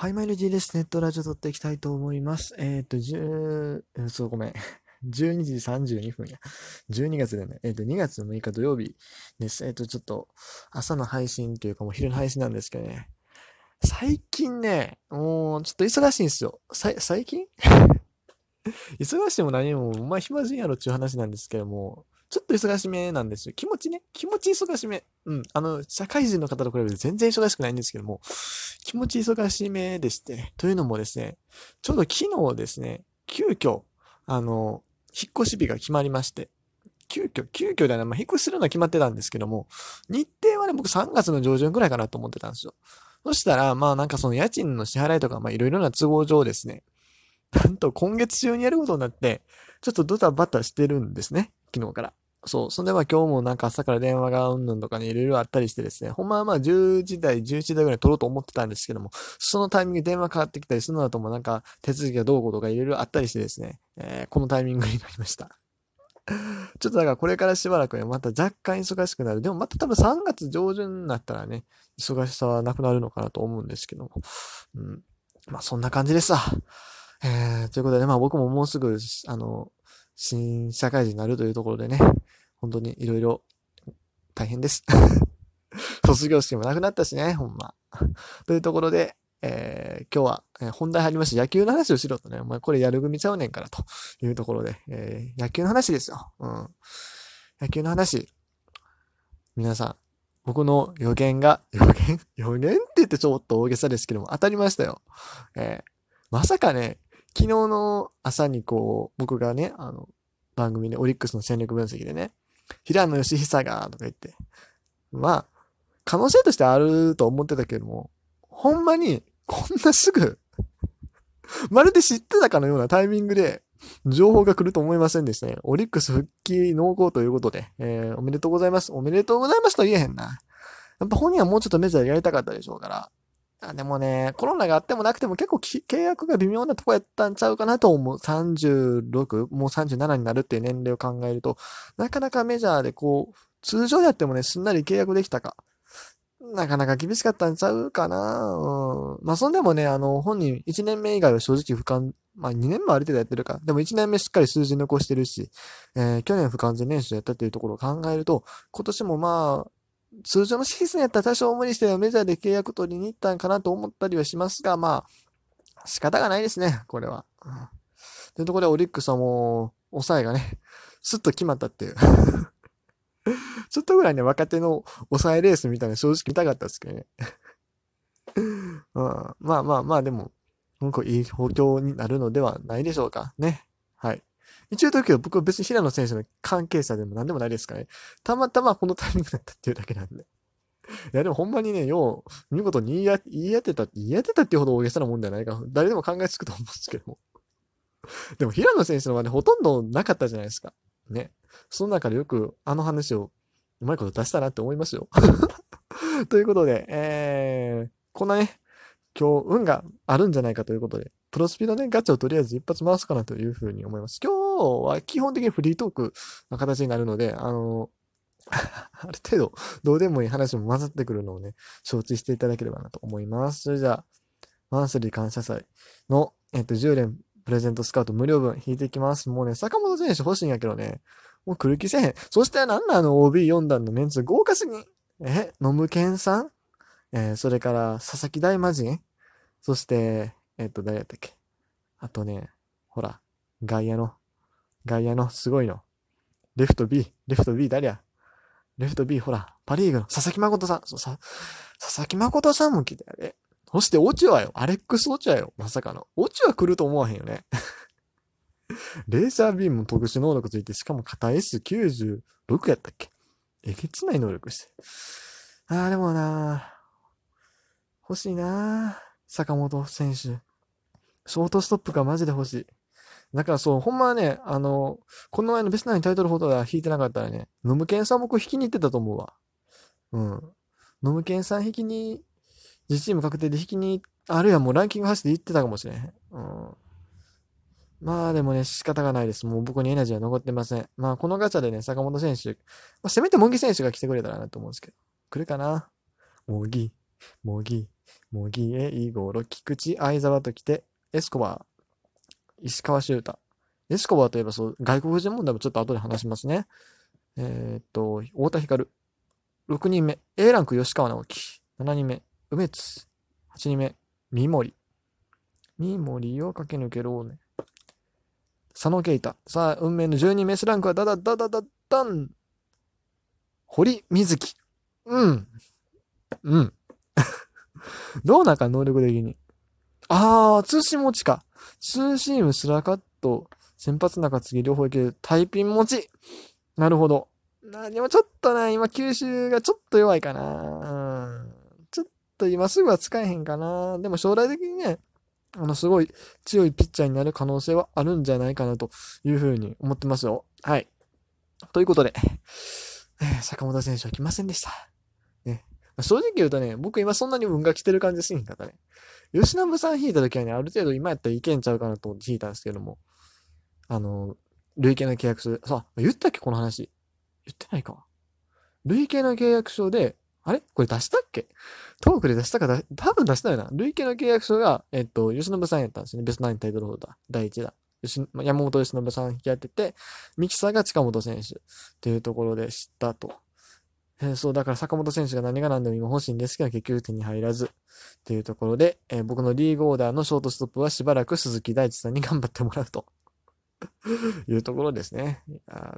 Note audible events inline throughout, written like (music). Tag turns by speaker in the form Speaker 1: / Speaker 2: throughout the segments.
Speaker 1: はい、マイル G です。ネットラジオ撮っていきたいと思います。えっ、と、10、そう、ごめん。(laughs) 12時32分や。12月でね、えっ、と、2月6日土曜日です。えっ、と、ちょっと、朝の配信というかもう昼の配信なんですけどね。最近ね、もう、ちょっと忙しいんですよ。さ、最近？(laughs) 忙しいも何も、お前暇人やろっていう話なんですけども、ちょっと忙しめなんですよ。気持ちね。気持ち忙しめ。うん。あの、社会人の方と比べて全然忙しくないんですけども、気持ち忙しめでして、というのもですね、ちょうど昨日ですね、急遽、あの、引っ越し日が決まりまして、急遽、急遽ではない、まあ、引っ越しするのは決まってたんですけども、日程はね、僕3月の上旬くらいかなと思ってたんですよ。そしたら、まあなんかその家賃の支払いとか、まあいろいろな都合上ですね、なんと今月中にやることになって、ちょっとドタバタしてるんですね、昨日から。そう。そんでまあ今日もなんか朝から電話がうんぬんとかね、いろいろあったりしてですね、ほんまはまあ10時台、11時台ぐらい取ろうと思ってたんですけども、そのタイミングで電話かかってきたりするのだともなんか手続きがどうこうとかいろいろあったりしてですね、えーこのタイミングになりました。(laughs) ちょっとだからこれからしばらくね、また若干忙しくなる。でもまた多分3月上旬になったらね、忙しさはなくなるのかなと思うんですけども。うん。まあそんな感じですわ。えー、ということでね、まあ僕ももうすぐ、あの、新社会人になるというところでね、本当にいろいろ大変です。(laughs) 卒業式もなくなったしね、ほんま。というところで、えー今日は、えー本題入りまして野球の話をしろとね、お前これやる組ちゃうねんからというところで、えー野球の話ですよ。うん。野球の話。皆さん、僕の予言が、予言？予言って言ってちょっと大げさですけども、当たりましたよ。えーまさかね、昨日の朝にこう、僕がね、あの、番組でオリックスの戦力分析でね、平野義久が、とか言って、まあ、可能性としてあると思ってたけども、ほんまに、こんなすぐ、(laughs) まるで知ってたかのようなタイミングで、情報が来ると思いませんでしたね。オリックス復帰濃厚ということで、えーおめでとうございます。おめでとうございますと言えへんな。やっぱ本人はもうちょっとメジャーやりたかったでしょうから。あでもね、コロナがあってもなくても結構契約が微妙なとこやったんちゃうかなと思う。36、もう37になるっていう年齢を考えると、なかなかメジャーでこう、通常やってもね、すんなり契約できたか。なかなか厳しかったんちゃうかな。うん。まあ、そんでもね、あの、本人1年目以外は正直不完、まあ、2年もある程度やってるか。でも1年目しっかり数字残してるし、えー去年不完全練習やったっていうところを考えると、今年もまあ、通常のシーズンやったら多少無理してメジャーで契約取りに行ったんかなと思ったりはしますが、まあ、仕方がないですね、これは。うんというところでオリックスはもう、抑えがね、スッと決まったっていう。(laughs) ちょっとぐらいね、若手の抑えレースみたいな正直見たかったですけどね。うん、まあまあまあ、でも、なんかいい補強になるのではないでしょうか。ね。はい。一応言うけど、僕は別に平野選手の関係者でも何でもないですからね。たまたまこのタイミングだったっていうだけなんで。(laughs) いや、でもほんまにね、よう、見事に言いや言い当てた、言い当てたっていうほど大げさなもんじゃないか。誰でも考えつくと思うんですけども。でも平野選手のはね、ほとんどなかったじゃないですか。ね。その中でよくあの話をうまいこと出したなって思いますよ。(laughs) ということで、えー、こんなね、今日運があるんじゃないかということで、プロスピのね、ガチャをとりあえず一発回すかなというふうに思います。今日は基本的にフリートークの形になるので、あの、(laughs) ある程度どうでもいい話も混ざってくるのをね、承知していただければなと思います。それじゃあ、マンスリー感謝祭の、えっと、10連プレゼントスカウト無料分引いていきます。もうね、坂本選手欲しいんやけどね、もう来る気せへん。そしてなんだあの OB4 段のメンツ豪華すぎん。え、野村健さん？えーそれから佐々木大魔神？そして、えっと、誰やったっけ？あとね、ほら、外野の、外野のすごいの。レフト B、レフト B 誰や？レフト B、ほら、パリーグの佐々木誠さん。そうさ佐々木誠さんも来たよね。そして、オチュアよ。アレックス・オチュアよ。まさかの。オチュア来ると思わへんよね。(laughs) レーザービームも特殊能力ついて、しかも肩 S96 やったっけ？えげつない能力して。あー、でもな欲しいな坂本選手。ショートストップがマジで欲しい。だからそう、ほんまはね、あの、この前のベストナインタイトルホルダー引いてなかったらね、ノムケンさん僕引きに行ってたと思うわ。うん。ノムケンさん引きに、自チーム確定で引きに、あるいはもうランキング走って行ってたかもしれへん。うん。まあでもね、仕方がないです。もう僕にエナジーは残ってません。まあこのガチャでね、坂本選手、まあ、せめて茂木選手が来てくれたらなと思うんですけど。来るかな？茂木、茂木、茂木へイゴロ、菊池、相沢と来て、エスコバー、石川修太。エスコバーといえばそう、外国人問題もちょっと後で話しますね。えー、っと、太田光。6人目、A ランク吉川直樹。7人目、梅津。8人目、三森。三森を駆け抜けろうね。佐野啓太。さあ、運命の12人目 S ランクはダダダダダダン。堀瑞希。うん。うん。(laughs) どうなんか能力的に。あー、通信持ちか。ツーシーム、スラカット、先発中継ぎ両方いける。タイピン持ち。なるほど。な、でもちょっとな、今吸収がちょっと弱いかな。うん。ちょっと今すぐは使えへんかな。でも将来的にね、あの、すごい強いピッチャーになる可能性はあるんじゃないかなというふうに思ってますよ。はい。ということで、坂本選手は来ませんでした。ね。正直言うとね、僕今そんなに運が来てる感じしんかったね。吉信さん引いた時はね、ある程度今やったらいけんちゃうかなと思って引いたんですけども、あの、累計の契約書で、さ、言ったっけこの話。言ってないか。累計の契約書で、あれ？これ出したっけ？トークで出したかだ、多分出したよな。累計の契約書が、えっと、吉信さんやったんですね。ベストナインタイトルホルダー。第1弾。山本由伸さん引き当てて、ミキサーが近本選手っていうところで知ったと。えー、そう、だから坂本選手が何が何でも今欲しいんですけど、結局手に入らずっていうところで、えー、僕のリーグオーダーのショートストップはしばらく鈴木大地さんに頑張ってもらうと。(laughs) いうところですね。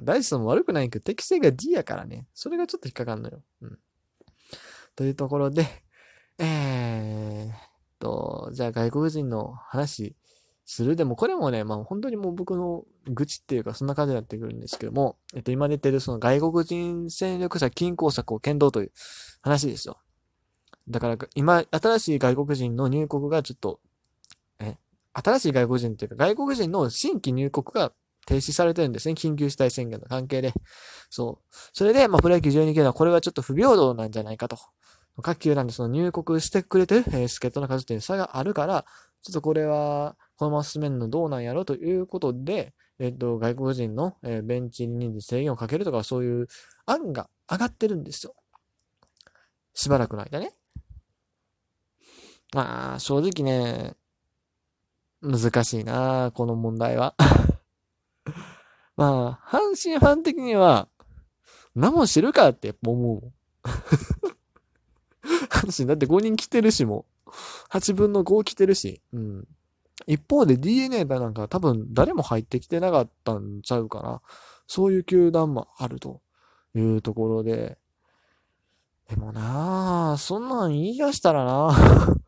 Speaker 1: 大地さんも悪くないけど、適性が D やからね。それがちょっと引っかかんのよ。うん。というところで、えー、と、じゃあ外国人の話するでも、これもね、まあ本当にもう僕の愚痴っていうかそんな感じになってくるんですけども、えっと今出てるその外国人戦力者均衡策を検討という話ですよ。だから今、新しい外国人の入国がちょっと、え、新しい外国人っていうか外国人の新規入国が停止されてるんですね。緊急事態宣言の関係で。そう。それで、まあ、プロ野球12球団これはちょっと不平等なんじゃないかと。各球団でその入国してくれてる、えー、助っ人の数っていう差があるから、ちょっとこれは、このまま進めるのどうなんやろということで、えっ、と、外国人の、えー、ベンチ人数制限をかけるとか、そういう案が上がってるんですよ。しばらくの間ね。まあ、正直ね、難しいなこの問題は。(laughs) まあ、阪神ファン的には、何も知るかって思う。(laughs) 阪神だって5人来てるしも。8分の5来てるし。うん。一方で DNA だなんか多分誰も入ってきてなかったんちゃうかな。そういう球団もあるというところで。でもなあそんなん言い出したらな (laughs)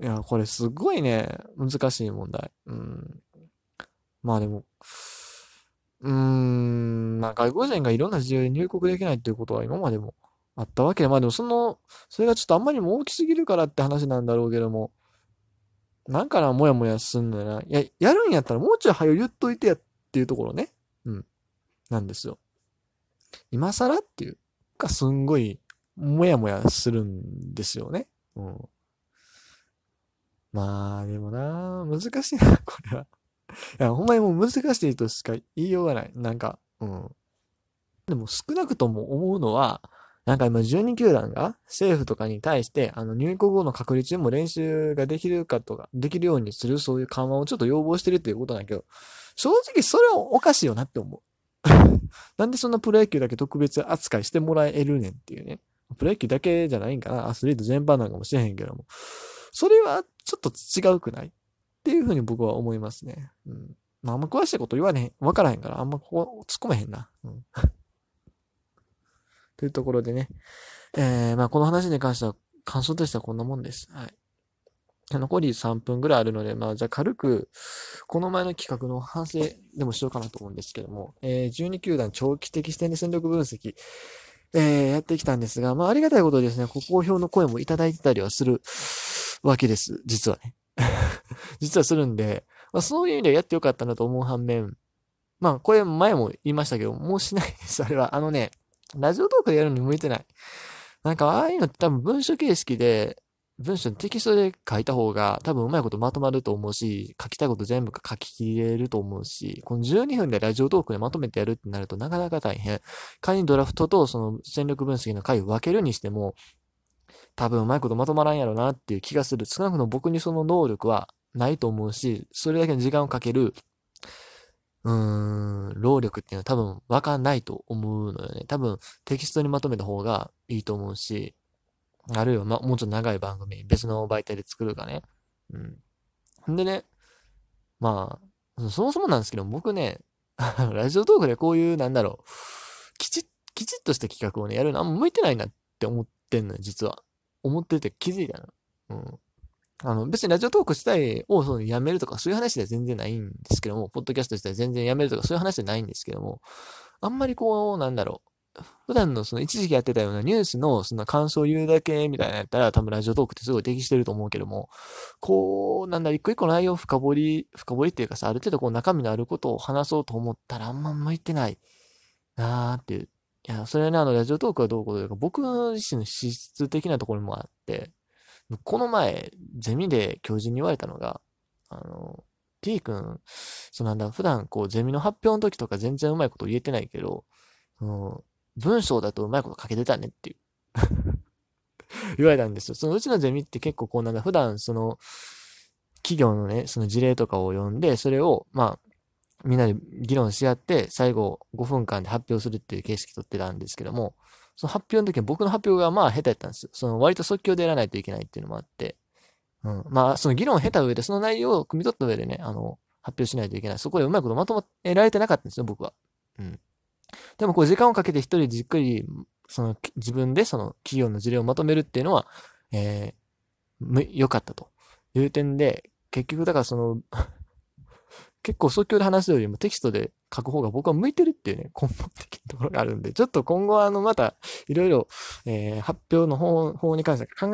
Speaker 1: いや、これすごいね、難しい問題。うん。まあでも、うーん、まあ外国人がいろんな自由に入国できないっていうことは今までもあったわけ、まあでもその、それがちょっとあんまりも大きすぎるからって話なんだろうけども、なんかな、もやもやすんのよな。いや、やるんやったらもうちょい早言っといてやっていうところね。うん。なんですよ。今更っていうか、すんごい、もやもやするんですよね。うん。まあ、でもな、難しいな、これは。いや、ほんまにもう難しいとしか言いようがない。なんか、うん。でも少なくとも思うのは、なんか今12球団が政府とかに対して、あの入国後の隔離中も練習ができるかとか、できるようにするそういう緩和をちょっと要望してるっていうことなんだけど、正直それはおかしいよなって思う。(laughs) なんでそんなプロ野球だけ特別扱いしてもらえるねんっていうね。プロ野球だけじゃないんかな。アスリート全般なんかもしれへんけども。それはちょっと違うくない？っていうふうに僕は思いますね。うん。まあ、あんま詳しいこと言わねえ、わからへんから、あんまここ突っ込めへんな。うんというところでね、えー、まあこの話に関しては感想としてはこんなもんです。はい。残り3分ぐらいあるので、まあ、じゃあ軽く、この前の企画の反省でもしようかなと思うんですけども、えー、12球団長期的視点で戦力分析、えー、やってきたんですが、まあ、ありがたいことですね、ご好評の声もいただいてたりはするわけです。実はね。(laughs) 実はするんで、まあ、そういう意味ではやってよかったなと思う反面、まあ、これ前も言いましたけど、もうしないです。あれは、あのね、ラジオトークでやるのに向いてない。なんか、ああいうのって多分文書形式で、文章テキストで書いた方が多分うまいことまとまると思うし、書きたいこと全部書き切れると思うし、この12分でラジオトークでまとめてやるってなるとなかなか大変。仮にドラフトとその戦力分析の回を分けるにしても、多分うまいことまとまらんやろなっていう気がする。少なくとも僕にその能力はないと思うし、それだけの時間をかける、うーん、労力っていうのは多分わかんないと思うのよね。多分テキストにまとめた方がいいと思うし、あるいはま、もうちょっと長い番組、別の媒体で作るかね。うん。んでね、まあ、そもそもなんですけど、僕ね、(laughs) ラジオトークでこういう、なんだろう、きち、きちっとした企画をね、やるのあんま向いてないなって思ってんのよ、実は。思ってて気づいたの。うん。あの、別にラジオトーク自体をそのやめるとかそういう話では全然ないんですけども、ポッドキャスト自体全然やめるとかそういう話じゃないんですけども、あんまりこう、なんだろう、普段のその一時期やってたようなニュースのその感想を言うだけみたいなやったら多分ラジオトークってすごい適してると思うけども、こう、なんだ、一個一個内容を深掘り、深掘りっていうかさ、ある程度こう中身のあることを話そうと思ったらあんま向いてないなーっていう。いや、それはね、あの、ラジオトークはどうこうというか、僕自身の資質的なところもあって、この前、ゼミで教授に言われたのが、あの、T 君、そうなんだ、普段こう、ゼミの発表の時とか全然うまいこと言えてないけど、その文章だとうまいこと書けてたねっていう (laughs) 言われたんですよ。そのうちのゼミって結構こうなんだ、普段その、企業のね、その事例とかを読んで、それを、まあ、みんなで議論し合って、最後5分間で発表するっていう形式取ってたんですけども、その発表の時は僕の発表がまあ下手やったんですよ。その割と即興でやらないといけないっていうのもあって、うん。まあ、その議論を経た上で、その内容を汲み取った上でね、あの、発表しないといけない。そこでうまいことまとめられてなかったんですよ、僕は。うん。でもこう時間をかけて一人じっくり、その自分でその企業の事例をまとめるっていうのは、えー、良かったという点で、結局だからその (laughs) 結構即興で話すよりもテキストで書く方が僕は向いてるっていうね、(laughs) 根本的なところがあるんで、ちょっと今後はあの、また、いろいろ、えー、発表の方、方に関して考